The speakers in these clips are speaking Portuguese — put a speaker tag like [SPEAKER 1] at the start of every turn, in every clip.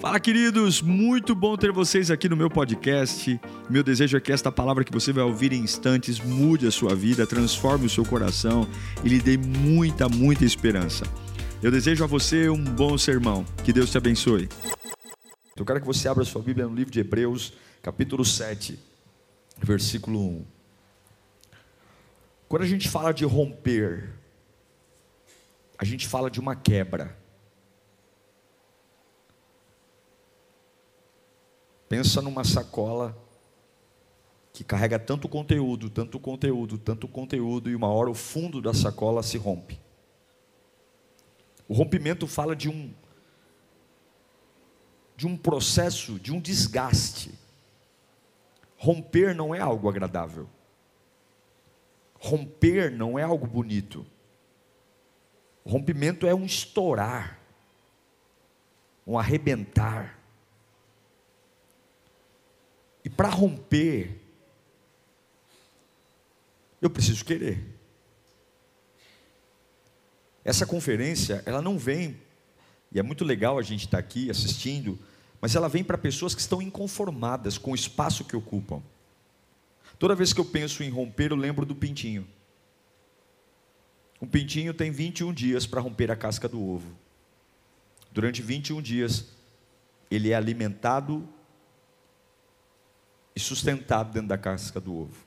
[SPEAKER 1] Fala, queridos! Muito bom ter vocês aqui no meu podcast. Meu desejo é que esta palavra que você vai ouvir em instantes mude a sua vida, transforme o seu coração e lhe dê muita, muita esperança. Eu desejo a você um bom sermão. Que Deus te abençoe. Eu quero que você abra sua Bíblia no livro de Hebreus, capítulo 7, versículo 1. Quando a gente fala de romper, a gente fala de uma quebra. Pensa numa sacola que carrega tanto conteúdo, tanto conteúdo, tanto conteúdo, e uma hora o fundo da sacola se rompe. O rompimento fala de um de um processo, de um desgaste. Romper não é algo agradável. Romper não é algo bonito. O rompimento é um estourar, um arrebentar. E para romper, eu preciso querer. Essa conferência, ela não vem, e é muito legal a gente estar aqui assistindo, mas ela vem para pessoas que estão inconformadas com o espaço que ocupam. Toda vez que eu penso em romper, eu lembro do pintinho. Um pintinho tem 21 dias para romper a casca do ovo. Durante 21 dias, ele é alimentado e sustentado dentro da casca do ovo.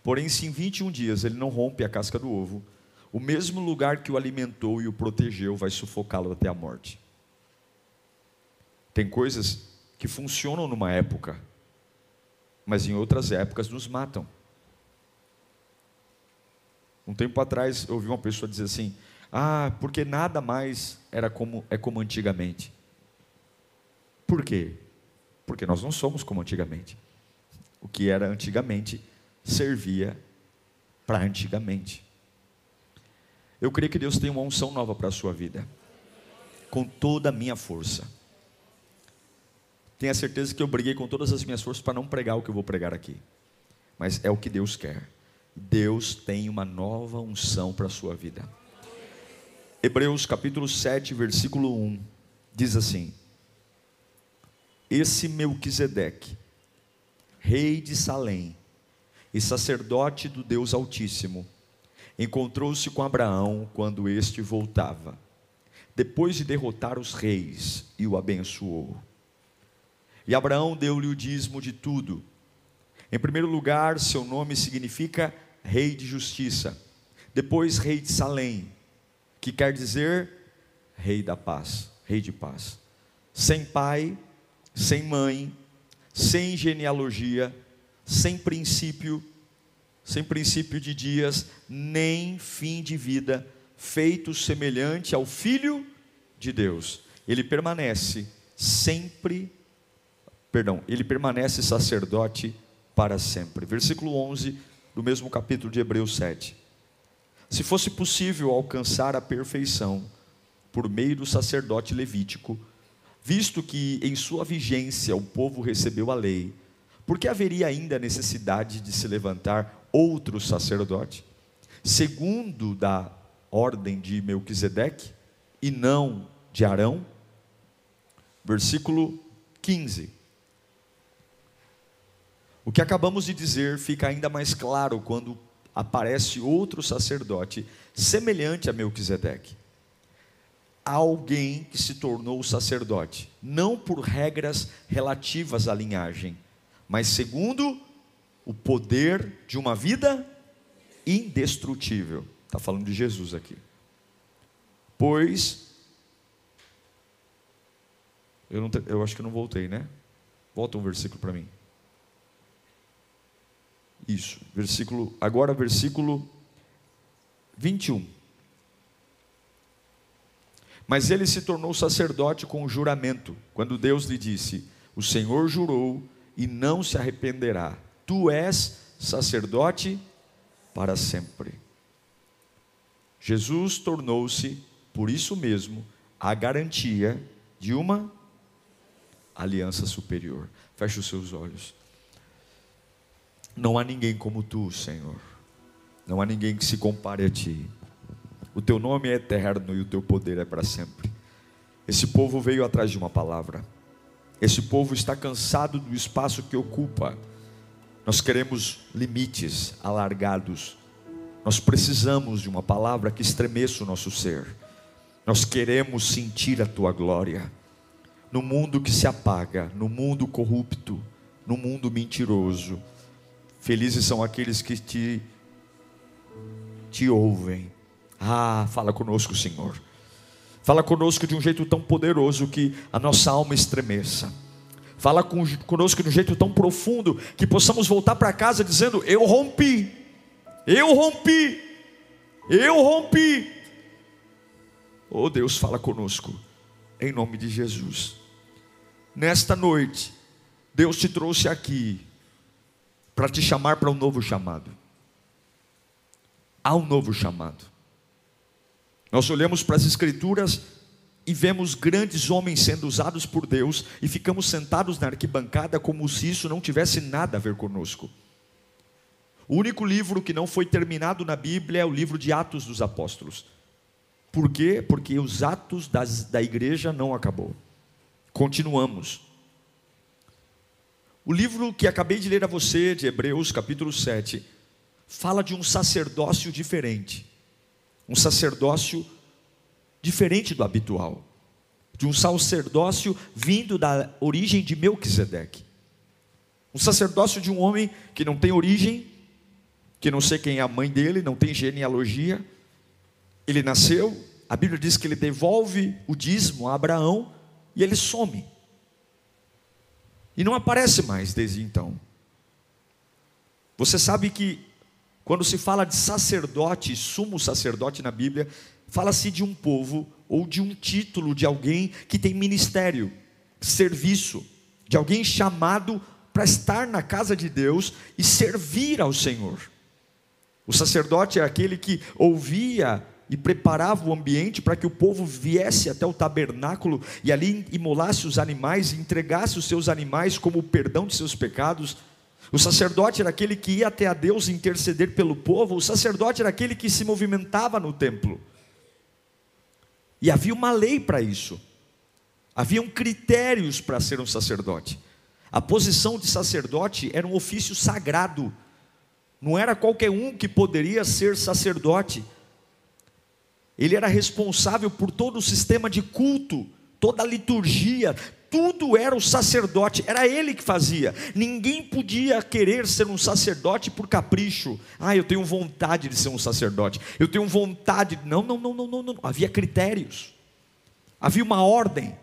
[SPEAKER 1] Porém, se em 21 dias ele não rompe a casca do ovo, o mesmo lugar que o alimentou e o protegeu vai sufocá-lo até a morte. Tem coisas que funcionam numa época, mas em outras épocas nos matam. Um tempo atrás eu ouvi uma pessoa dizer assim: "Ah, porque nada mais era como é como antigamente". Por quê? Porque nós não somos como antigamente. O que era antigamente servia para antigamente. Eu creio que Deus tem uma unção nova para a sua vida, com toda a minha força. Tenha certeza que eu briguei com todas as minhas forças para não pregar o que eu vou pregar aqui. Mas é o que Deus quer. Deus tem uma nova unção para a sua vida. Hebreus capítulo 7, versículo 1 diz assim: Esse Melquisedeque, rei de Salém e sacerdote do Deus Altíssimo, encontrou-se com Abraão quando este voltava, depois de derrotar os reis, e o abençoou. E Abraão deu-lhe o dízimo de tudo. Em primeiro lugar, seu nome significa Rei de Justiça. Depois, Rei de Salém, que quer dizer Rei da Paz, Rei de Paz. Sem pai, sem mãe, sem genealogia, sem princípio, sem princípio de dias, nem fim de vida, feito semelhante ao Filho de Deus. Ele permanece sempre perdão, ele permanece sacerdote para sempre. Versículo 11 do mesmo capítulo de Hebreus 7. Se fosse possível alcançar a perfeição por meio do sacerdote levítico, visto que em sua vigência o povo recebeu a lei, por que haveria ainda necessidade de se levantar outro sacerdote, segundo da ordem de Melquisedeque e não de Arão? Versículo 15. O que acabamos de dizer fica ainda mais claro quando aparece outro sacerdote semelhante a Melquisedeque. Alguém que se tornou sacerdote, não por regras relativas à linhagem, mas segundo o poder de uma vida indestrutível. Está falando de Jesus aqui. Pois. Eu, não, eu acho que não voltei, né? Volta um versículo para mim. Isso, versículo, agora versículo 21. Mas ele se tornou sacerdote com o juramento, quando Deus lhe disse: O Senhor jurou e não se arrependerá. Tu és sacerdote para sempre. Jesus tornou-se, por isso mesmo, a garantia de uma aliança superior. Feche os seus olhos. Não há ninguém como tu, Senhor. Não há ninguém que se compare a ti. O teu nome é eterno e o teu poder é para sempre. Esse povo veio atrás de uma palavra. Esse povo está cansado do espaço que ocupa. Nós queremos limites alargados. Nós precisamos de uma palavra que estremeça o nosso ser. Nós queremos sentir a tua glória. No mundo que se apaga, no mundo corrupto, no mundo mentiroso, felizes são aqueles que te te ouvem. Ah, fala conosco, Senhor. Fala conosco de um jeito tão poderoso que a nossa alma estremeça. Fala conosco de um jeito tão profundo que possamos voltar para casa dizendo: Eu rompi, eu rompi, eu rompi. Oh Deus, fala conosco, em nome de Jesus. Nesta noite, Deus te trouxe aqui para te chamar para um novo chamado. Há um novo chamado. Nós olhamos para as Escrituras e vemos grandes homens sendo usados por Deus e ficamos sentados na arquibancada como se isso não tivesse nada a ver conosco. O único livro que não foi terminado na Bíblia é o livro de Atos dos Apóstolos. Por quê? Porque os atos das, da igreja não acabou. Continuamos. O livro que acabei de ler a você, de Hebreus, capítulo 7, fala de um sacerdócio diferente um sacerdócio diferente do habitual, de um sacerdócio vindo da origem de Melquisedeque. Um sacerdócio de um homem que não tem origem, que não sei quem é a mãe dele, não tem genealogia. Ele nasceu, a Bíblia diz que ele devolve o dízimo a Abraão e ele some. E não aparece mais desde então. Você sabe que quando se fala de sacerdote, sumo sacerdote na Bíblia, fala-se de um povo ou de um título de alguém que tem ministério, serviço, de alguém chamado para estar na casa de Deus e servir ao Senhor. O sacerdote é aquele que ouvia e preparava o ambiente para que o povo viesse até o tabernáculo e ali imolasse os animais e entregasse os seus animais como perdão de seus pecados o sacerdote era aquele que ia até a Deus interceder pelo povo, o sacerdote era aquele que se movimentava no templo. E havia uma lei para isso. Haviam critérios para ser um sacerdote. A posição de sacerdote era um ofício sagrado. Não era qualquer um que poderia ser sacerdote. Ele era responsável por todo o sistema de culto, toda a liturgia, tudo era o sacerdote, era ele que fazia. Ninguém podia querer ser um sacerdote por capricho. Ah, eu tenho vontade de ser um sacerdote. Eu tenho vontade. Não, não, não, não, não, não. Havia critérios. Havia uma ordem.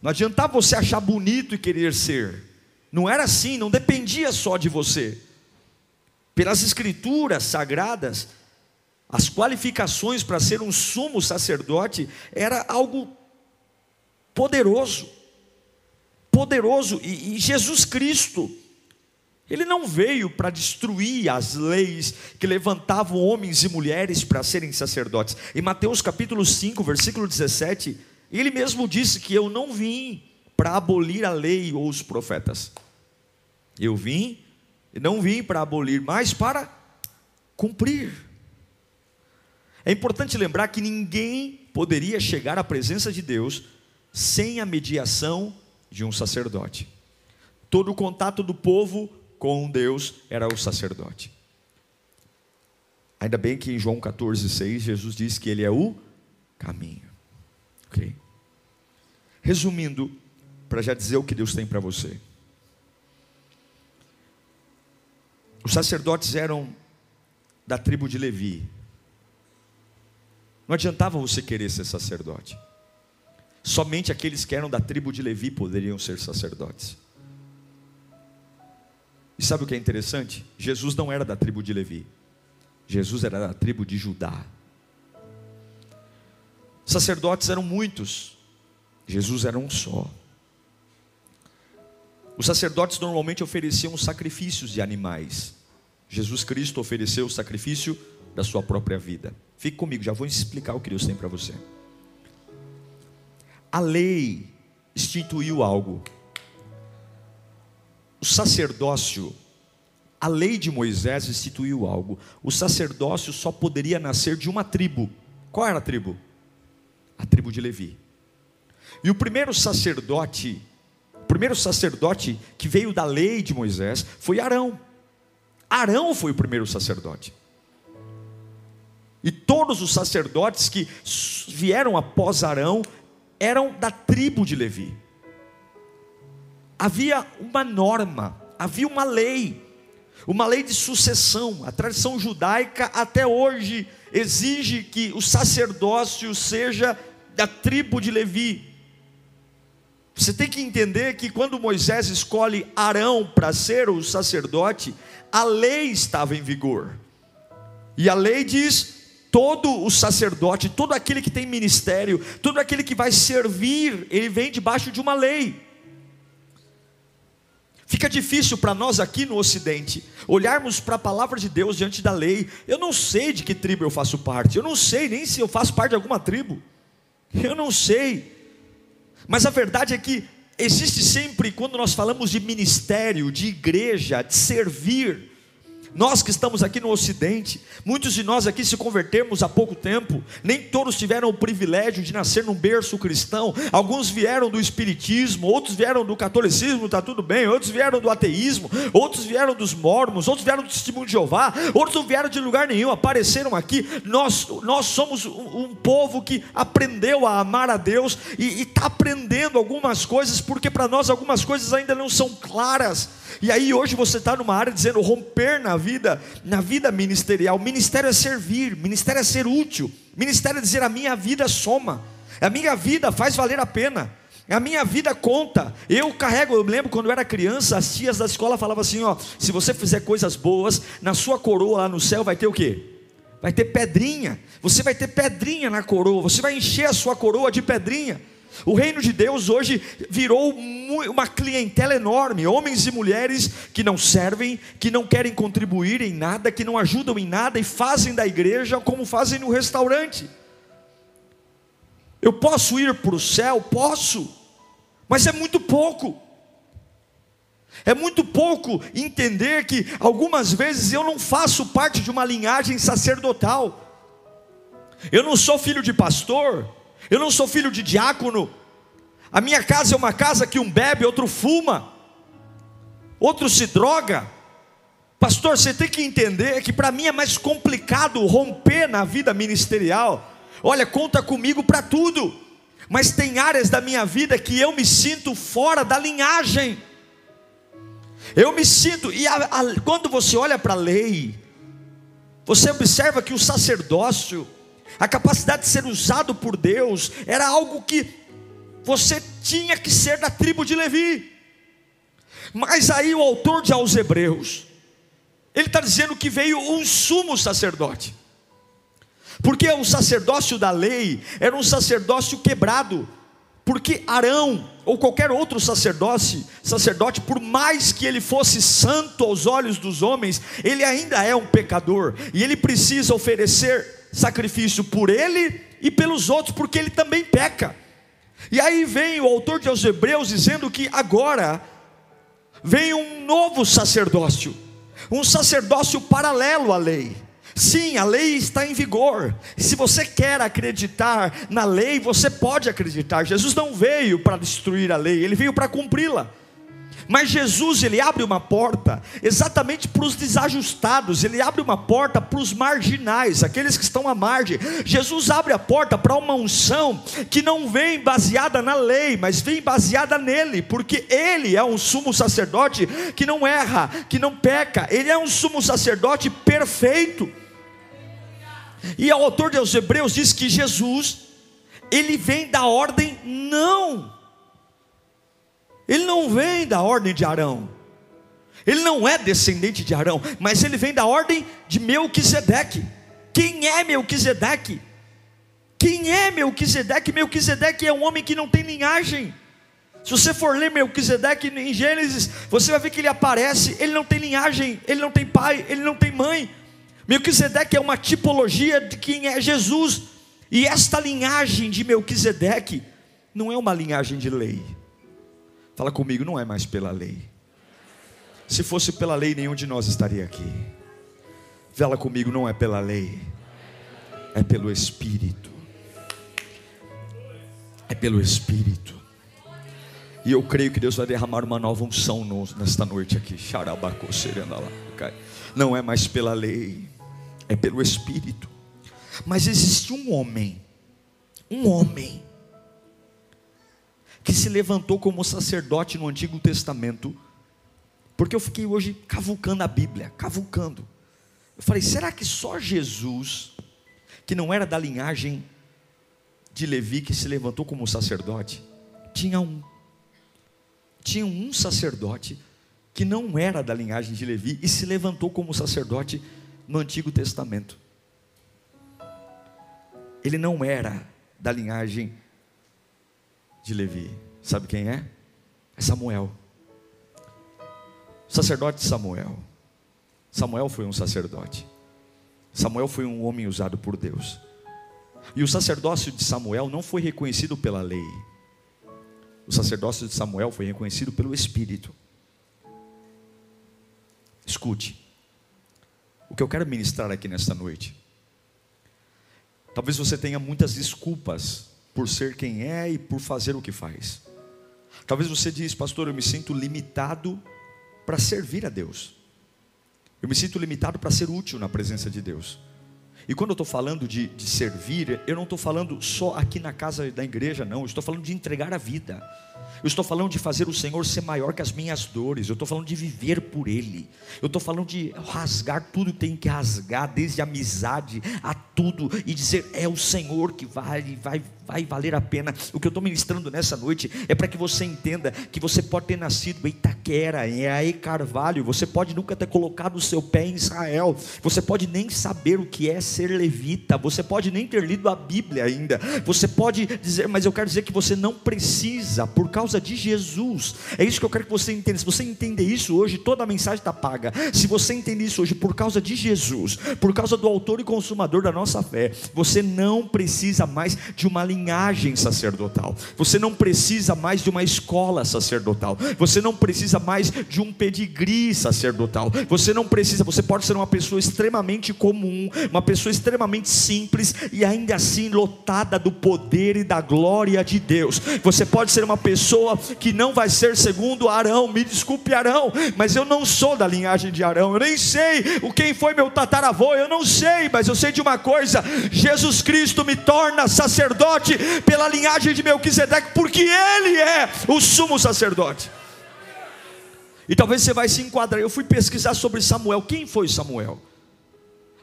[SPEAKER 1] Não adiantava você achar bonito e querer ser. Não era assim, não dependia só de você. Pelas escrituras sagradas, as qualificações para ser um sumo sacerdote era algo poderoso poderoso. E, e Jesus Cristo, ele não veio para destruir as leis que levantavam homens e mulheres para serem sacerdotes. Em Mateus capítulo 5, versículo 17, ele mesmo disse que eu não vim para abolir a lei ou os profetas. Eu vim, não vim para abolir, mas para cumprir. É importante lembrar que ninguém poderia chegar à presença de Deus sem a mediação de um sacerdote. Todo o contato do povo com Deus era o sacerdote. Ainda bem que em João 14,6 Jesus diz que Ele é o caminho. Ok? Resumindo, para já dizer o que Deus tem para você. Os sacerdotes eram da tribo de Levi. Não adiantava você querer ser sacerdote. Somente aqueles que eram da tribo de Levi poderiam ser sacerdotes. E sabe o que é interessante? Jesus não era da tribo de Levi. Jesus era da tribo de Judá. Sacerdotes eram muitos. Jesus era um só. Os sacerdotes normalmente ofereciam sacrifícios de animais. Jesus Cristo ofereceu o sacrifício da sua própria vida. Fique comigo, já vou explicar o que Deus tem para você a lei instituiu algo. O sacerdócio, a lei de Moisés instituiu algo. O sacerdócio só poderia nascer de uma tribo. Qual era a tribo? A tribo de Levi. E o primeiro sacerdote primeiro sacerdote que veio da lei de Moisés foi Arão. Arão foi o primeiro sacerdote. E todos os sacerdotes que vieram após Arão eram da tribo de Levi. Havia uma norma, havia uma lei, uma lei de sucessão. A tradição judaica até hoje exige que o sacerdócio seja da tribo de Levi. Você tem que entender que quando Moisés escolhe Arão para ser o sacerdote, a lei estava em vigor. E a lei diz: todo o sacerdote, todo aquele que tem ministério, todo aquele que vai servir, ele vem debaixo de uma lei. Fica difícil para nós aqui no Ocidente olharmos para a palavra de Deus diante da lei. Eu não sei de que tribo eu faço parte, eu não sei nem se eu faço parte de alguma tribo, eu não sei. Mas a verdade é que existe sempre, quando nós falamos de ministério, de igreja, de servir, nós que estamos aqui no Ocidente, muitos de nós aqui se convertemos há pouco tempo, nem todos tiveram o privilégio de nascer num berço cristão, alguns vieram do Espiritismo, outros vieram do catolicismo, está tudo bem, outros vieram do ateísmo, outros vieram dos mormons, outros vieram do testemunho de Jeová, outros não vieram de lugar nenhum, apareceram aqui. Nós, nós somos um, um povo que aprendeu a amar a Deus e está aprendendo algumas coisas, porque para nós algumas coisas ainda não são claras. E aí hoje você está numa área dizendo romper na vida, na vida ministerial. Ministério é servir, ministério é ser útil, ministério é dizer a minha vida soma, a minha vida faz valer a pena. A minha vida conta. Eu carrego, eu lembro quando eu era criança, as tias da escola falavam assim: ó, se você fizer coisas boas, na sua coroa lá no céu vai ter o quê? Vai ter pedrinha. Você vai ter pedrinha na coroa. Você vai encher a sua coroa de pedrinha. O reino de Deus hoje virou uma clientela enorme, homens e mulheres que não servem, que não querem contribuir em nada, que não ajudam em nada e fazem da igreja como fazem no restaurante. Eu posso ir para o céu? Posso, mas é muito pouco. É muito pouco entender que algumas vezes eu não faço parte de uma linhagem sacerdotal. Eu não sou filho de pastor, eu não sou filho de diácono. A minha casa é uma casa que um bebe, outro fuma, outro se droga. Pastor, você tem que entender que para mim é mais complicado romper na vida ministerial. Olha, conta comigo para tudo, mas tem áreas da minha vida que eu me sinto fora da linhagem. Eu me sinto, e a, a, quando você olha para a lei, você observa que o sacerdócio, a capacidade de ser usado por Deus era algo que você tinha que ser da tribo de Levi. Mas aí o autor de aos Hebreus, ele está dizendo que veio um sumo sacerdote, porque o sacerdócio da lei era um sacerdócio quebrado, porque Arão ou qualquer outro sacerdote, sacerdote, por mais que ele fosse santo aos olhos dos homens, ele ainda é um pecador e ele precisa oferecer sacrifício por ele e pelos outros, porque ele também peca. E aí vem o autor de aos Hebreus dizendo que agora vem um novo sacerdócio, um sacerdócio paralelo à lei. Sim, a lei está em vigor. Se você quer acreditar na lei, você pode acreditar. Jesus não veio para destruir a lei, ele veio para cumpri-la. Mas Jesus, ele abre uma porta exatamente para os desajustados, ele abre uma porta para os marginais, aqueles que estão à margem. Jesus abre a porta para uma unção que não vem baseada na lei, mas vem baseada nele, porque ele é um sumo sacerdote que não erra, que não peca, ele é um sumo sacerdote perfeito. E o autor de Hebreus diz que Jesus, ele vem da ordem não ele não vem da ordem de Arão. Ele não é descendente de Arão, mas ele vem da ordem de Melquisedeque. Quem é Melquisedeque? Quem é Melquisedeque? Melquisedeque é um homem que não tem linhagem. Se você for ler Melquisedeque em Gênesis, você vai ver que ele aparece, ele não tem linhagem, ele não tem pai, ele não tem mãe. Melquisedeque é uma tipologia de quem é Jesus. E esta linhagem de Melquisedeque não é uma linhagem de lei. Fala comigo, não é mais pela lei. Se fosse pela lei, nenhum de nós estaria aqui. Fala comigo, não é pela lei, é pelo Espírito. É pelo Espírito. E eu creio que Deus vai derramar uma nova unção nesta noite aqui. Não é mais pela lei, é pelo Espírito. Mas existe um homem, um homem, que se levantou como sacerdote no Antigo Testamento, porque eu fiquei hoje cavucando a Bíblia, cavucando. Eu falei, será que só Jesus, que não era da linhagem de Levi, que se levantou como sacerdote? Tinha um. Tinha um sacerdote que não era da linhagem de Levi e se levantou como sacerdote no Antigo Testamento. Ele não era da linhagem de Levi. Sabe quem é? É Samuel. Sacerdote Samuel. Samuel foi um sacerdote. Samuel foi um homem usado por Deus. E o sacerdócio de Samuel não foi reconhecido pela lei. O sacerdócio de Samuel foi reconhecido pelo Espírito. Escute. O que eu quero ministrar aqui nesta noite. Talvez você tenha muitas desculpas por ser quem é e por fazer o que faz. Talvez você diz, pastor, eu me sinto limitado para servir a Deus. Eu me sinto limitado para ser útil na presença de Deus. E quando eu estou falando de, de, servir, eu não estou falando só aqui na casa da igreja, não. Eu estou falando de entregar a vida. Eu estou falando de fazer o Senhor ser maior que as minhas dores. Eu estou falando de viver por Ele. Eu estou falando de rasgar tudo que tem que rasgar, desde a amizade a tudo, e dizer: é o Senhor que vai, vai, vai valer a pena. O que eu estou ministrando nessa noite é para que você entenda que você pode ter nascido em Itaquera, em Ae Carvalho, você pode nunca ter colocado o seu pé em Israel, você pode nem saber o que é ser levita, você pode nem ter lido a Bíblia ainda, você pode dizer, mas eu quero dizer que você não precisa, por causa de Jesus. É isso que eu quero que você entenda. Se você entender isso hoje, toda a mensagem está paga. Se você entender isso hoje, por causa de Jesus, por causa do autor e consumador da nossa fé, você não precisa mais de uma linhagem sacerdotal. Você não precisa mais de uma escola sacerdotal. Você não precisa mais de um pedigree sacerdotal. Você não precisa, você pode ser uma pessoa extremamente comum, uma pessoa extremamente simples e ainda assim lotada do poder e da glória de Deus. Você pode ser uma pessoa que não vai ser segundo Arão. Me desculpe, Arão, mas eu não sou da linhagem de Arão. Eu nem sei o quem foi meu tataravô. Eu não sei, mas eu sei de uma coisa: Jesus Cristo me torna sacerdote pela linhagem de Melquisedeque, porque Ele é o sumo sacerdote. E talvez você vai se enquadrar. Eu fui pesquisar sobre Samuel. Quem foi Samuel?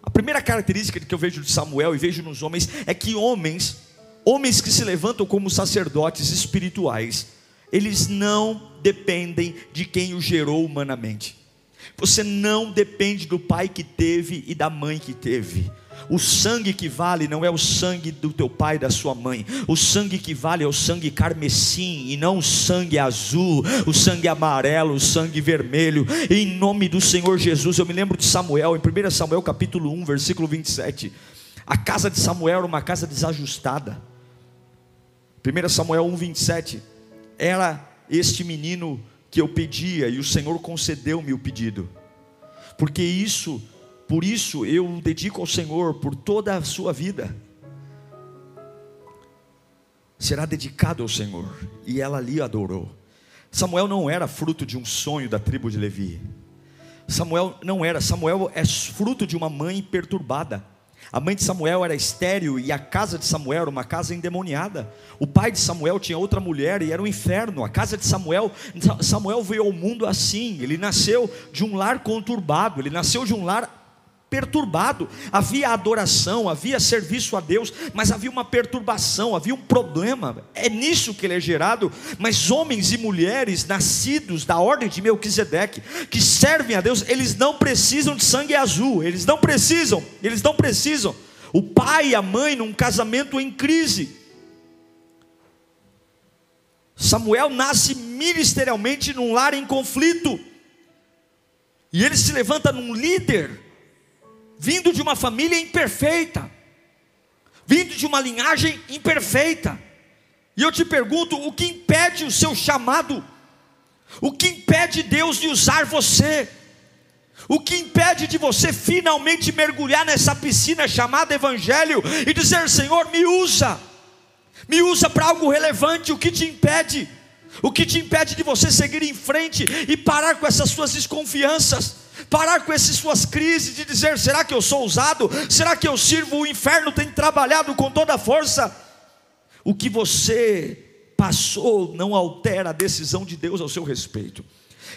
[SPEAKER 1] A primeira característica que eu vejo de Samuel e vejo nos homens é que homens, homens que se levantam como sacerdotes espirituais, eles não dependem de quem o gerou humanamente. Você não depende do pai que teve e da mãe que teve. O sangue que vale não é o sangue do teu pai e da sua mãe. O sangue que vale é o sangue carmesim e não o sangue azul, o sangue amarelo, o sangue vermelho. Em nome do Senhor Jesus, eu me lembro de Samuel, em 1 Samuel capítulo 1, versículo 27. A casa de Samuel era uma casa desajustada. 1 Samuel 1, 27 era este menino que eu pedia e o Senhor concedeu-me o pedido. Porque isso, por isso eu dedico ao Senhor por toda a sua vida. Será dedicado ao Senhor, e ela ali adorou. Samuel não era fruto de um sonho da tribo de Levi. Samuel não era, Samuel é fruto de uma mãe perturbada. A mãe de Samuel era estéril e a casa de Samuel era uma casa endemoniada. O pai de Samuel tinha outra mulher e era um inferno. A casa de Samuel, Samuel veio ao mundo assim. Ele nasceu de um lar conturbado, ele nasceu de um lar perturbado. Havia adoração, havia serviço a Deus, mas havia uma perturbação, havia um problema. É nisso que ele é gerado. Mas homens e mulheres nascidos da ordem de Melquisedeque, que servem a Deus, eles não precisam de sangue azul, eles não precisam, eles não precisam. O pai e a mãe num casamento em crise. Samuel nasce ministerialmente num lar em conflito. E ele se levanta num líder vindo de uma família imperfeita, vindo de uma linhagem imperfeita. E eu te pergunto: o que impede o seu chamado? O que impede Deus de usar você? O que impede de você finalmente mergulhar nessa piscina chamada Evangelho e dizer: Senhor, me usa, me usa para algo relevante? O que te impede? O que te impede de você seguir em frente e parar com essas suas desconfianças? Parar com essas suas crises de dizer: será que eu sou ousado? Será que eu sirvo? O inferno tem trabalhado com toda a força. O que você passou não altera a decisão de Deus ao seu respeito.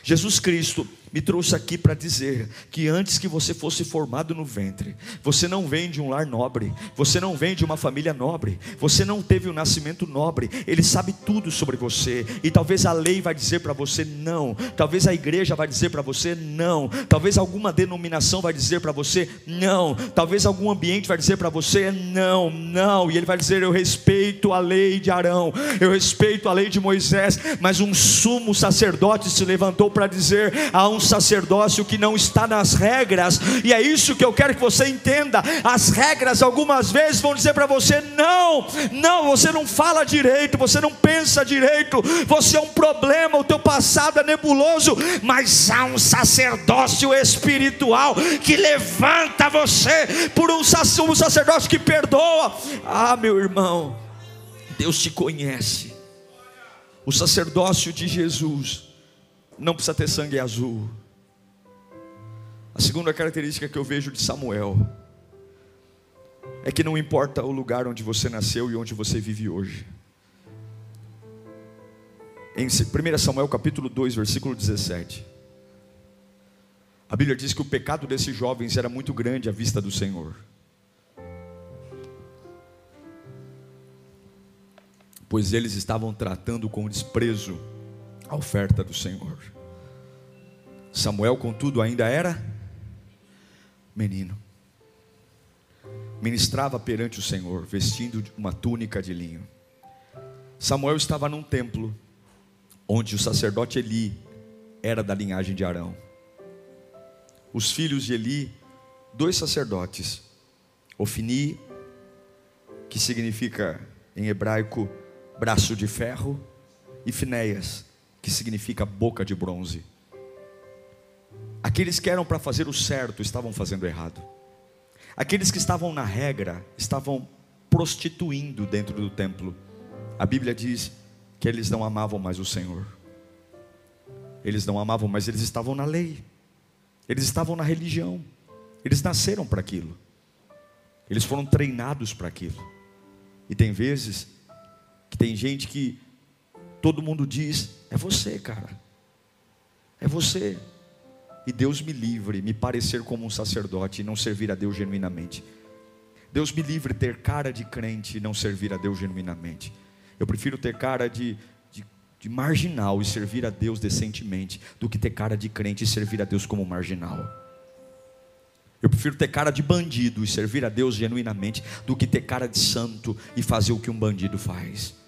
[SPEAKER 1] Jesus Cristo me trouxe aqui para dizer que antes que você fosse formado no ventre, você não vem de um lar nobre, você não vem de uma família nobre, você não teve um nascimento nobre, Ele sabe tudo sobre você, e talvez a lei vai dizer para você não, talvez a igreja vai dizer para você não, talvez alguma denominação vai dizer para você não, talvez algum ambiente vai dizer para você não, não, e Ele vai dizer: Eu respeito a lei de Arão, eu respeito a lei de Moisés, mas um sumo sacerdote se levantou para dizer: há um sacerdócio que não está nas regras, e é isso que eu quero que você entenda. As regras algumas vezes vão dizer para você: não, não, você não fala direito, você não pensa direito, você é um problema, o teu passado é nebuloso, mas há um sacerdócio espiritual que levanta você por um, sacerdócio que perdoa. Ah, meu irmão, Deus te conhece. O sacerdócio de Jesus não precisa ter sangue azul. A segunda característica que eu vejo de Samuel é que não importa o lugar onde você nasceu e onde você vive hoje. Em 1 Samuel capítulo 2, versículo 17. A Bíblia diz que o pecado desses jovens era muito grande à vista do Senhor. Pois eles estavam tratando com desprezo a oferta do Senhor. Samuel, contudo, ainda era menino. Ministrava perante o Senhor, vestindo uma túnica de linho. Samuel estava num templo, onde o sacerdote Eli era da linhagem de Arão. Os filhos de Eli, dois sacerdotes, Ofni, que significa em hebraico braço de ferro, e Finéias, que significa boca de bronze. Aqueles que eram para fazer o certo estavam fazendo errado. Aqueles que estavam na regra estavam prostituindo dentro do templo. A Bíblia diz que eles não amavam mais o Senhor. Eles não amavam, mas eles estavam na lei. Eles estavam na religião. Eles nasceram para aquilo. Eles foram treinados para aquilo. E tem vezes que tem gente que todo mundo diz: é você, cara. É você. E Deus me livre, me parecer como um sacerdote e não servir a Deus genuinamente. Deus me livre ter cara de crente e não servir a Deus genuinamente. Eu prefiro ter cara de, de, de, marginal e servir a Deus decentemente, do que ter cara de crente e servir a Deus como marginal. Eu prefiro ter cara de bandido e servir a Deus genuinamente, do que ter cara de santo e fazer o que um bandido faz.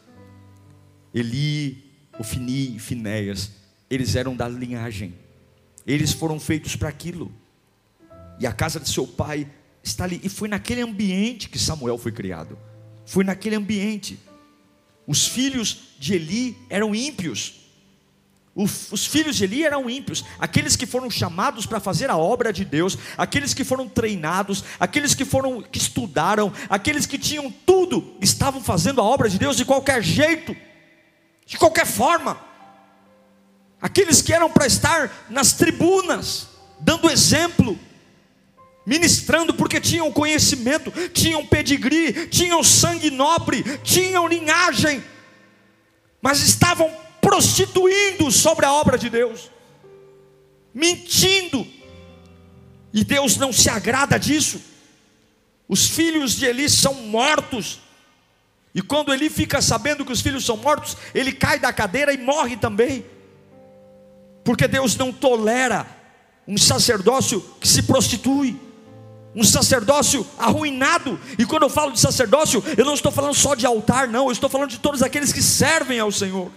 [SPEAKER 1] Eli, Ofini e Finéias, eles eram da linhagem eles foram feitos para aquilo. E a casa de seu pai está ali. E foi naquele ambiente que Samuel foi criado. Foi naquele ambiente. Os filhos de Eli eram ímpios. Os, os, filhos de Eli eram ímpios, aqueles que foram chamados para fazer a obra de Deus, aqueles que foram treinados, aqueles que foram que estudaram, aqueles que tinham tudo, estavam fazendo a obra de Deus de qualquer jeito, de qualquer forma aqueles que eram para estar nas tribunas, dando exemplo, ministrando, porque tinham conhecimento, tinham pedigree, tinham sangue nobre, tinham linhagem, mas estavam prostituindo sobre a obra de Deus, mentindo, e Deus não se agrada disso. Os filhos de Eli são mortos, e quando Eli fica sabendo que os filhos são mortos, ele cai da cadeira e morre também porque Deus não tolera um sacerdócio que se prostitui, um sacerdócio arruinado. E quando eu falo de sacerdócio, eu não estou falando só de altar, não, eu estou falando de todos aqueles que servem ao Senhor.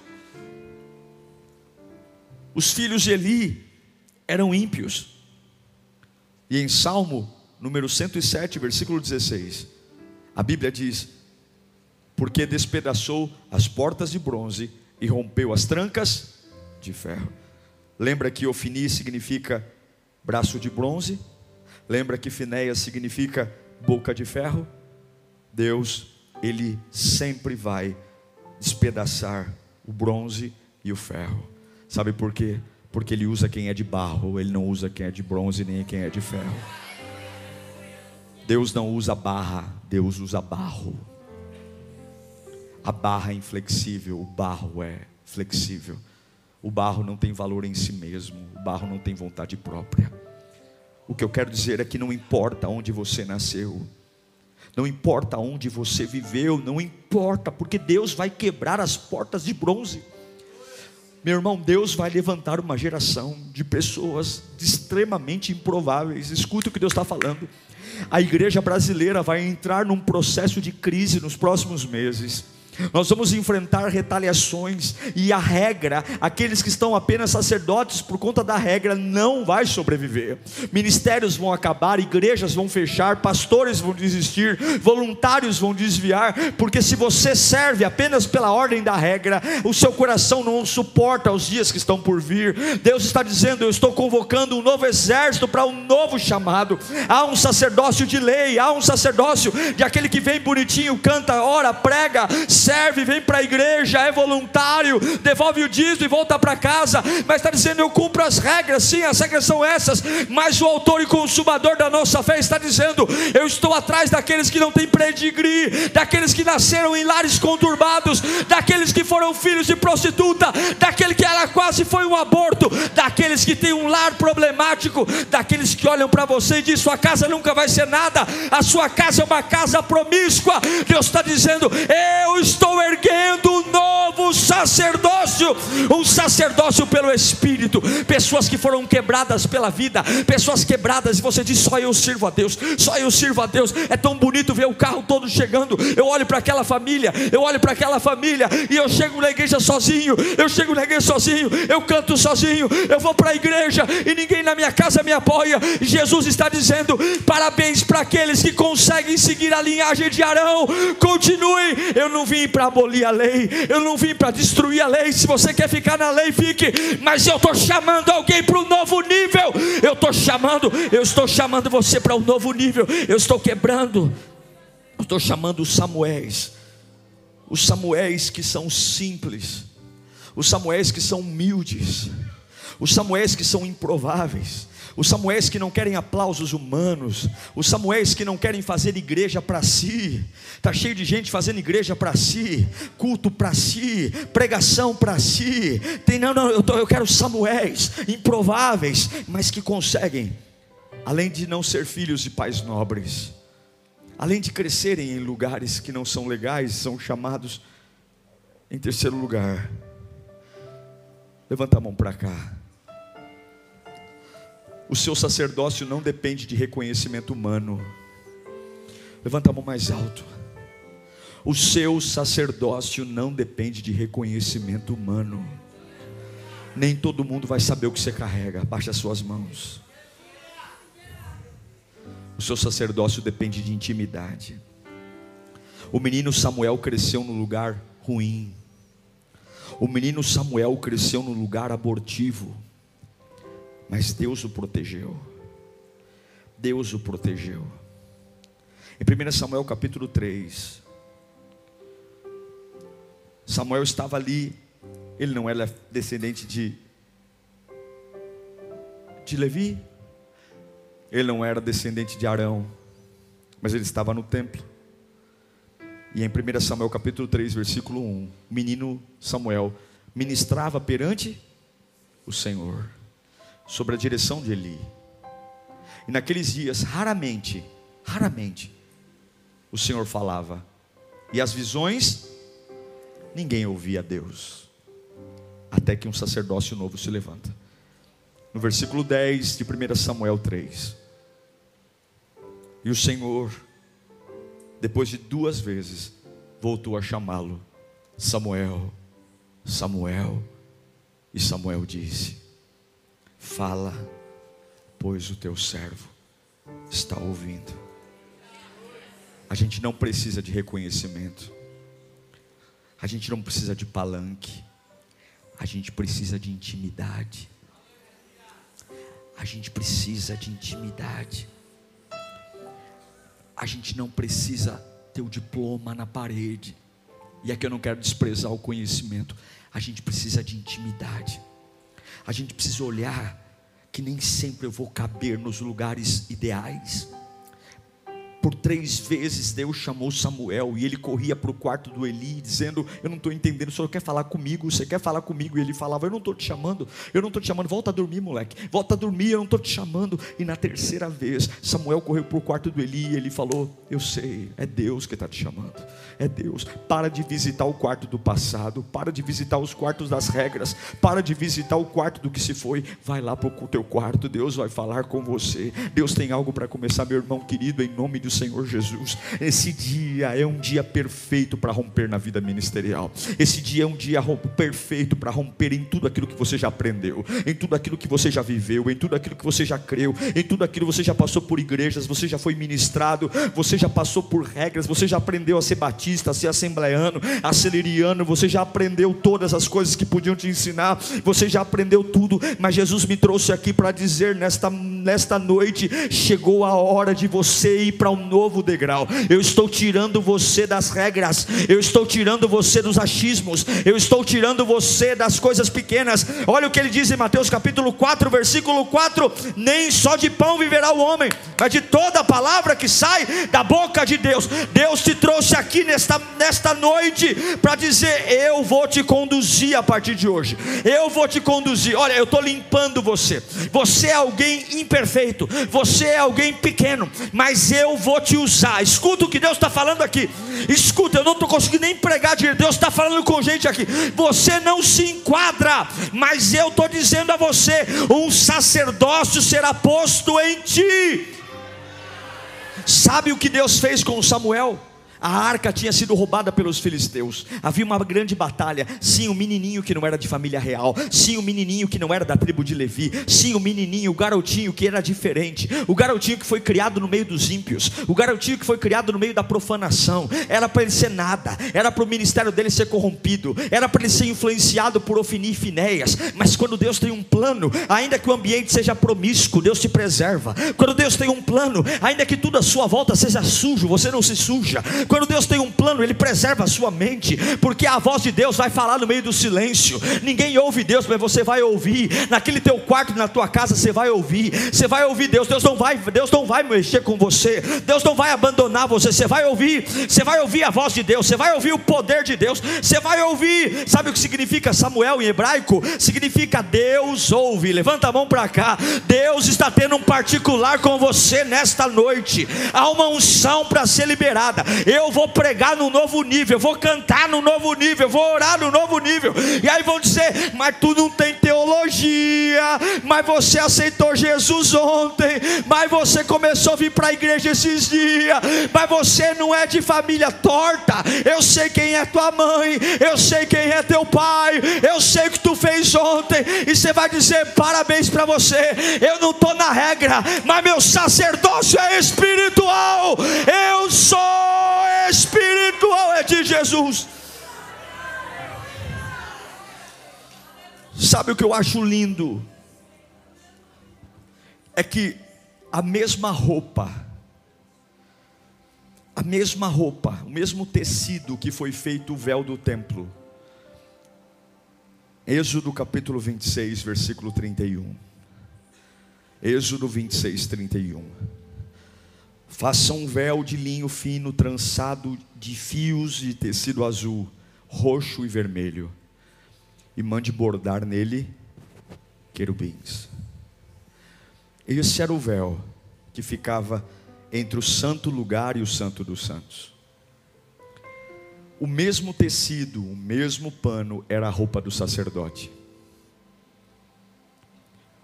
[SPEAKER 1] Os filhos de Eli eram ímpios. E em Salmo número 107, versículo 16, a Bíblia diz: Porque despedaçou as portas de bronze e rompeu as trancas de ferro. Lembra que Ofini significa braço de bronze? Lembra que Finéias significa boca de ferro? Deus, Ele sempre vai despedaçar o bronze e o ferro. Sabe por quê? Porque ele usa quem é de barro, ele não usa quem é de bronze nem quem é de ferro. Deus não usa barra, Deus usa barro. A barra é inflexível, o barro é flexível. O barro não tem valor em si mesmo, o barro não tem vontade própria. O que eu quero dizer é que não importa onde você nasceu, não importa onde você viveu, não importa, porque Deus vai quebrar as portas de bronze. Meu irmão, Deus vai levantar uma geração de pessoas extremamente improváveis. Escuta o que Deus está falando. A igreja brasileira vai entrar num processo de crise nos próximos meses nós vamos enfrentar retaliações e a regra, aqueles que estão apenas sacerdotes por conta da regra não vai sobreviver. Ministérios vão acabar, igrejas vão fechar, pastores vão desistir, voluntários vão desviar, porque se você serve apenas pela ordem da regra, o seu coração não suporta os dias que estão por vir. Deus está dizendo: "Eu estou convocando um novo exército para um novo chamado". Há um sacerdócio de lei, há um sacerdócio de aquele que vem bonitinho, canta, ora, prega, serve, vem para a igreja, é voluntário, devolve o dízimo e volta para casa, mas está dizendo: eu cumpro as regras, sim, as regras são essas, mas o autor e consumador da nossa fé está dizendo: eu estou atrás daqueles que não têm pedigree, daqueles que nasceram em lares conturbados, daqueles que foram filhos de prostituta, daquele que ela quase foi um aborto, daqueles que têm um lar problemático, daqueles que olham para você e dizem: sua casa nunca vai ser nada, a sua casa é uma casa promíscua. Deus está dizendo: eu estou estou erguendo um novo sacerdócio, um sacerdócio pelo Espírito, pessoas que foram quebradas pela vida, pessoas quebradas, e você diz: só eu sirvo a Deus, só eu sirvo a Deus. É tão bonito ver o carro todo chegando. Eu olho para aquela família, eu olho para aquela família, e eu chego na igreja sozinho, eu chego na igreja sozinho, eu canto sozinho, eu vou para a igreja e ninguém na minha casa me apoia. Jesus está dizendo: parabéns para aqueles que conseguem seguir a linhagem de Arão, continuem. Eu não vim para abolir a lei, eu não vim para destruir a lei. Se você quer ficar na lei, fique, mas eu estou chamando alguém para um novo nível. Eu estou chamando, eu estou chamando você para um novo nível. Eu estou quebrando, eu estou chamando os Samuéis, os Samuéis que são simples, os Samuéis que são humildes, os Samuéis que são improváveis os Samuéis que não querem aplausos humanos, os Samuéis que não querem fazer igreja para si, está cheio de gente fazendo igreja para si, culto para si, pregação para si. Tem, não, não, eu, tô, eu quero Samuéis improváveis, mas que conseguem, além de não ser filhos de pais nobres, além de crescerem em lugares que não são legais, são chamados em terceiro lugar. Levanta a mão para cá. O seu sacerdócio não depende de reconhecimento humano. Levanta a mão mais alto. O seu sacerdócio não depende de reconhecimento humano. Nem todo mundo vai saber o que você carrega. Baixe as suas mãos. O seu sacerdócio depende de intimidade. O menino Samuel cresceu no lugar ruim. O menino Samuel cresceu no lugar abortivo mas Deus o protegeu. Deus o protegeu. Em 1 Samuel capítulo 3, Samuel estava ali, ele não era descendente de, de Levi, ele não era descendente de Arão, mas ele estava no templo. E em 1 Samuel capítulo 3, versículo 1, o menino Samuel ministrava perante o Senhor sobre a direção de Eli. E naqueles dias, raramente, raramente, o Senhor falava. E as visões, ninguém ouvia Deus. Até que um sacerdócio novo se levanta. No versículo 10 de 1 Samuel 3. E o Senhor, depois de duas vezes, voltou a chamá-lo: Samuel, Samuel. E Samuel disse: Fala, pois o teu servo está ouvindo. A gente não precisa de reconhecimento. A gente não precisa de palanque. A gente precisa de intimidade. A gente precisa de intimidade. A gente não precisa ter o diploma na parede. E aqui eu não quero desprezar o conhecimento. A gente precisa de intimidade. A gente precisa olhar que nem sempre eu vou caber nos lugares ideais. Por três vezes Deus chamou Samuel e ele corria para o quarto do Eli, dizendo: Eu não estou entendendo, o senhor quer falar comigo? Você quer falar comigo? E ele falava: Eu não estou te chamando, eu não estou te chamando, volta a dormir, moleque, volta a dormir, eu não estou te chamando. E na terceira vez, Samuel correu para o quarto do Eli e ele falou: Eu sei, é Deus que está te chamando, é Deus. Para de visitar o quarto do passado, para de visitar os quartos das regras, para de visitar o quarto do que se foi, vai lá para o teu quarto, Deus vai falar com você. Deus tem algo para começar, meu irmão querido, em nome do Senhor Jesus. Esse dia é um dia perfeito para romper na vida ministerial. Esse dia é um dia perfeito para romper em tudo aquilo que você já aprendeu, em tudo aquilo que você já viveu, em tudo aquilo que você já creu, em tudo aquilo que você já passou por igrejas, você já foi ministrado, você já passou por regras, você já aprendeu a ser batista, a ser assembleano, a ser liriano, você já aprendeu todas as coisas que podiam te ensinar, você já aprendeu tudo, mas Jesus me trouxe aqui para dizer nesta, nesta noite: chegou a hora de você ir para um novo degrau. Eu estou tirando você das regras, eu estou tirando você dos achismos, eu estou tirando você das coisas pequenas. Olha o que ele diz em Mateus capítulo 4, versículo 4: Nem só de pão viverá o homem, mas de toda a palavra que sai da boca de Deus. Deus te trouxe aqui nesta, nesta noite para dizer: Eu vou te conduzir a partir de hoje, eu vou te conduzir. Olha, eu estou limpando você. Você é alguém imperfeito, você é alguém pequeno, mas eu vou te usar. Escuta o que Deus está falando aqui. Escuta, eu não estou conseguindo nem pregar de Deus está falando com gente aqui. Você não se enquadra, mas eu estou dizendo a você: um sacerdócio será posto em ti. Sabe o que Deus fez com Samuel? A arca tinha sido roubada pelos filisteus. Havia uma grande batalha. Sim, o um menininho que não era de família real. Sim, o um menininho que não era da tribo de Levi. Sim, o um menininho, o garotinho que era diferente. O garotinho que foi criado no meio dos ímpios. O garotinho que foi criado no meio da profanação. Era para ele ser nada. Era para o ministério dele ser corrompido. Era para ele ser influenciado por Ofini e Finéias. Mas quando Deus tem um plano, ainda que o ambiente seja promíscuo, Deus te preserva. Quando Deus tem um plano, ainda que tudo à sua volta seja sujo, você não se suja. Quando Deus tem um plano, Ele preserva a sua mente, porque a voz de Deus vai falar no meio do silêncio. Ninguém ouve Deus, mas você vai ouvir. Naquele teu quarto, na tua casa, você vai ouvir. Você vai ouvir Deus. Deus não vai, Deus não vai mexer com você. Deus não vai abandonar você. Você vai ouvir. Você vai ouvir a voz de Deus. Você vai ouvir o poder de Deus. Você vai ouvir. Sabe o que significa Samuel em hebraico? Significa Deus ouve. Levanta a mão para cá. Deus está tendo um particular com você nesta noite. Há uma unção para ser liberada. Eu eu vou pregar no novo nível, vou cantar no novo nível, vou orar no novo nível. E aí vão dizer: Mas tu não tem teologia, mas você aceitou Jesus ontem, mas você começou a vir para a igreja esses dias, mas você não é de família torta. Eu sei quem é tua mãe, eu sei quem é teu pai, eu sei o que tu fez ontem, e você vai dizer: Parabéns para você. Eu não estou na regra, mas meu sacerdócio é espiritual. Eu sou espiritual é de Jesus. Sabe o que eu acho lindo? É que a mesma roupa, a mesma roupa, o mesmo tecido que foi feito o véu do templo. Êxodo capítulo 26, versículo 31. Êxodo 26, 31. Faça um véu de linho fino trançado de fios de tecido azul, roxo e vermelho, e mande bordar nele querubins. Esse era o véu que ficava entre o santo lugar e o santo dos santos. O mesmo tecido, o mesmo pano era a roupa do sacerdote.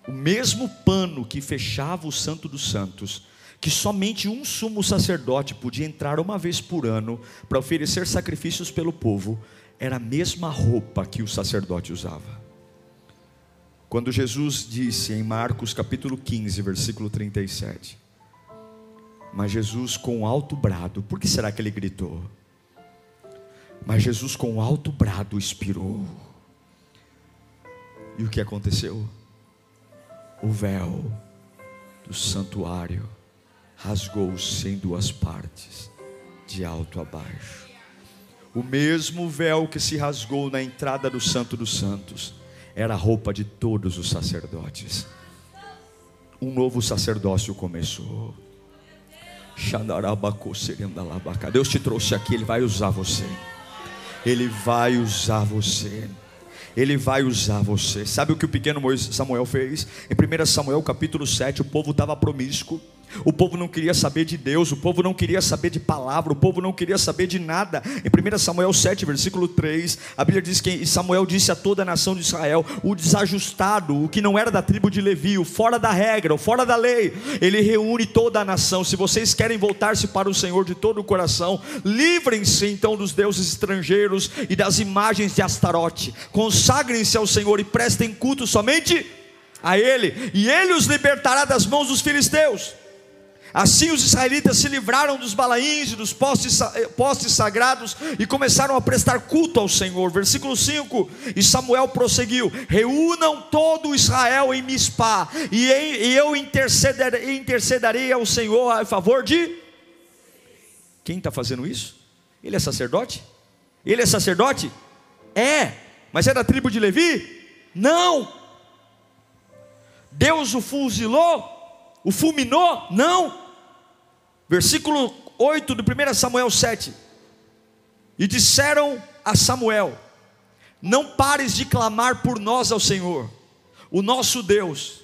[SPEAKER 1] O mesmo pano que fechava o santo dos santos que somente um sumo sacerdote podia entrar uma vez por ano para oferecer sacrifícios pelo povo, era a mesma roupa que o sacerdote usava. Quando Jesus disse em Marcos capítulo 15, versículo 37, mas Jesus com alto brado, por que será que ele gritou? Mas Jesus com alto brado expirou. E o que aconteceu? O véu do santuário rasgou-se em duas partes, de alto a baixo. o mesmo véu que se rasgou na entrada do Santo dos Santos era a roupa de todos os sacerdotes. Um novo sacerdócio começou. Deus te trouxe aqui, Ele vai usar você. Ele vai usar você. Ele vai usar você. Sabe o que o pequeno Samuel fez? Em 1 Samuel capítulo 7, o povo estava promíscuo. O povo não queria saber de Deus, o povo não queria saber de palavra, o povo não queria saber de nada. Em 1 Samuel 7, versículo 3, a Bíblia diz que Samuel disse a toda a nação de Israel: o desajustado, o que não era da tribo de Levi, o fora da regra, o fora da lei, ele reúne toda a nação. Se vocês querem voltar-se para o Senhor de todo o coração, livrem-se então dos deuses estrangeiros e das imagens de Astarote, consagrem-se ao Senhor e prestem culto somente a Ele, e Ele os libertará das mãos dos filisteus. Assim os israelitas se livraram dos balaíns e dos postes, eh, postes sagrados e começaram a prestar culto ao Senhor. Versículo 5: E Samuel prosseguiu: Reúnam todo Israel em Mispá, e, e eu intercederei, intercederei ao Senhor a favor de. Quem está fazendo isso? Ele é sacerdote? Ele é sacerdote? É, mas é da tribo de Levi? Não. Deus o fuzilou? O fulminou? Não. Versículo 8 do 1 Samuel 7. E disseram a Samuel: Não pares de clamar por nós ao Senhor, o nosso Deus,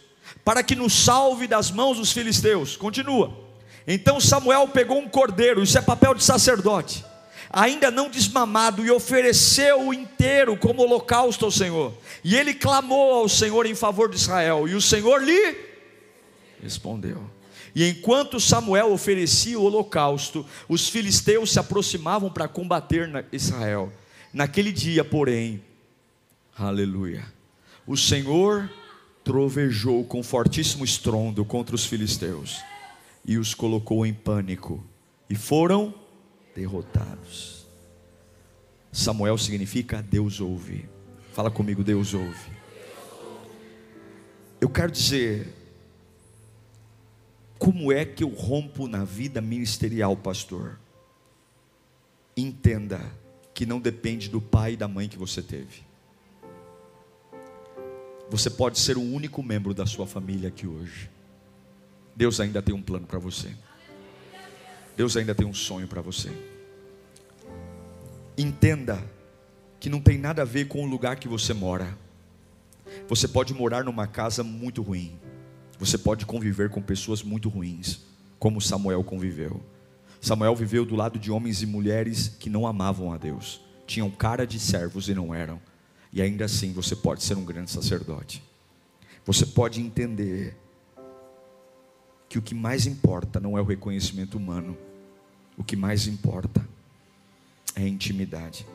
[SPEAKER 1] para que nos salve das mãos dos filisteus. Continua. Então Samuel pegou um cordeiro, isso é papel de sacerdote, ainda não desmamado, e ofereceu-o inteiro como holocausto ao Senhor. E ele clamou ao Senhor em favor de Israel, e o Senhor lhe respondeu. E enquanto Samuel oferecia o holocausto, os filisteus se aproximavam para combater Israel. Naquele dia, porém, aleluia, o Senhor trovejou com fortíssimo estrondo contra os filisteus e os colocou em pânico e foram derrotados. Samuel significa Deus ouve. Fala comigo, Deus ouve. Eu quero dizer, como é que eu rompo na vida ministerial, pastor? Entenda que não depende do pai e da mãe que você teve. Você pode ser o único membro da sua família aqui hoje. Deus ainda tem um plano para você. Deus ainda tem um sonho para você. Entenda que não tem nada a ver com o lugar que você mora. Você pode morar numa casa muito ruim. Você pode conviver com pessoas muito ruins, como Samuel conviveu. Samuel viveu do lado de homens e mulheres que não amavam a Deus, tinham cara de servos e não eram. E ainda assim você pode ser um grande sacerdote. Você pode entender que o que mais importa não é o reconhecimento humano, o que mais importa é a intimidade.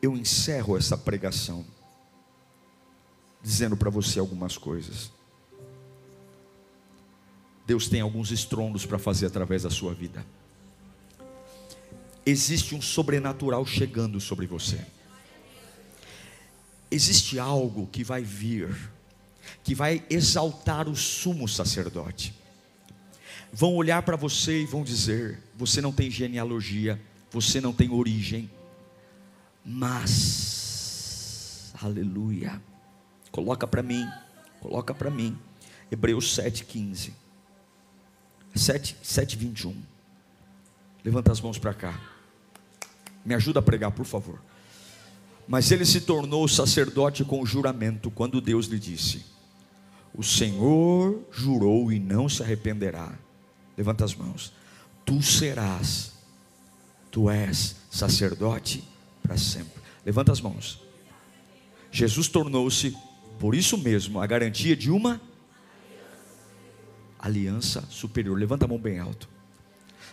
[SPEAKER 1] Eu encerro essa pregação dizendo para você algumas coisas. Deus tem alguns estrondos para fazer através da sua vida. Existe um sobrenatural chegando sobre você. Existe algo que vai vir, que vai exaltar o sumo sacerdote. Vão olhar para você e vão dizer: você não tem genealogia, você não tem origem, mas, aleluia, Coloca para mim, coloca para mim. Hebreus 7,15. 7, 7, 21. Levanta as mãos para cá. Me ajuda a pregar, por favor. Mas ele se tornou sacerdote com juramento quando Deus lhe disse: O Senhor jurou e não se arrependerá. Levanta as mãos. Tu serás, tu és sacerdote para sempre. Levanta as mãos. Jesus tornou-se por isso mesmo, a garantia de uma aliança superior. Levanta a mão bem alto.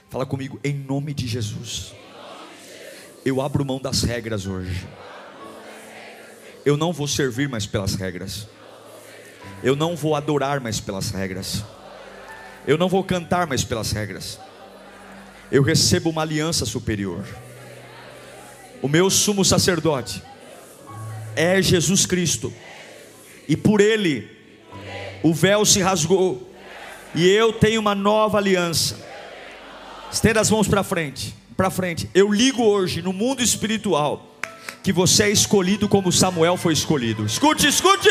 [SPEAKER 1] Fala comigo em nome de Jesus. Eu abro mão das regras hoje. Eu não vou servir mais pelas regras. Eu não vou adorar mais pelas regras. Eu não vou cantar mais pelas regras. Eu recebo uma aliança superior. O meu sumo sacerdote é Jesus Cristo e por ele o véu se rasgou, e eu tenho uma nova aliança. Estenda as mãos para frente. para frente. Eu ligo hoje no mundo espiritual que você é escolhido como Samuel foi escolhido. Escute, escute.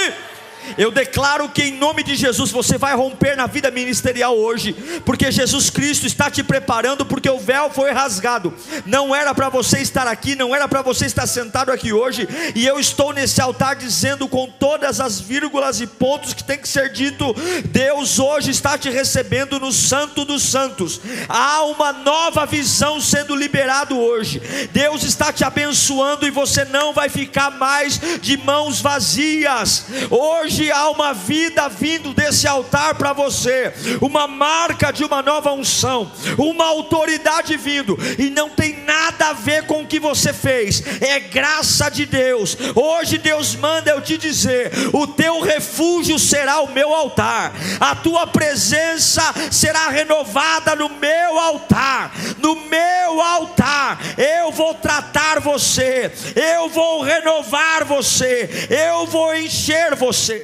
[SPEAKER 1] Eu declaro que em nome de Jesus você vai romper na vida ministerial hoje, porque Jesus Cristo está te preparando, porque o véu foi rasgado. Não era para você estar aqui, não era para você estar sentado aqui hoje, e eu estou nesse altar dizendo com todas as vírgulas e pontos que tem que ser dito: Deus hoje está te recebendo no Santo dos Santos. Há uma nova visão sendo liberado hoje. Deus está te abençoando e você não vai ficar mais de mãos vazias. Hoje Hoje há uma vida vindo desse altar para você, uma marca de uma nova unção, uma autoridade vindo, e não tem nada a ver com o que você fez, é graça de Deus. Hoje Deus manda eu te dizer: o teu refúgio será o meu altar, a tua presença será renovada no meu altar, no meu altar, eu vou tratar você, eu vou renovar você, eu vou encher você.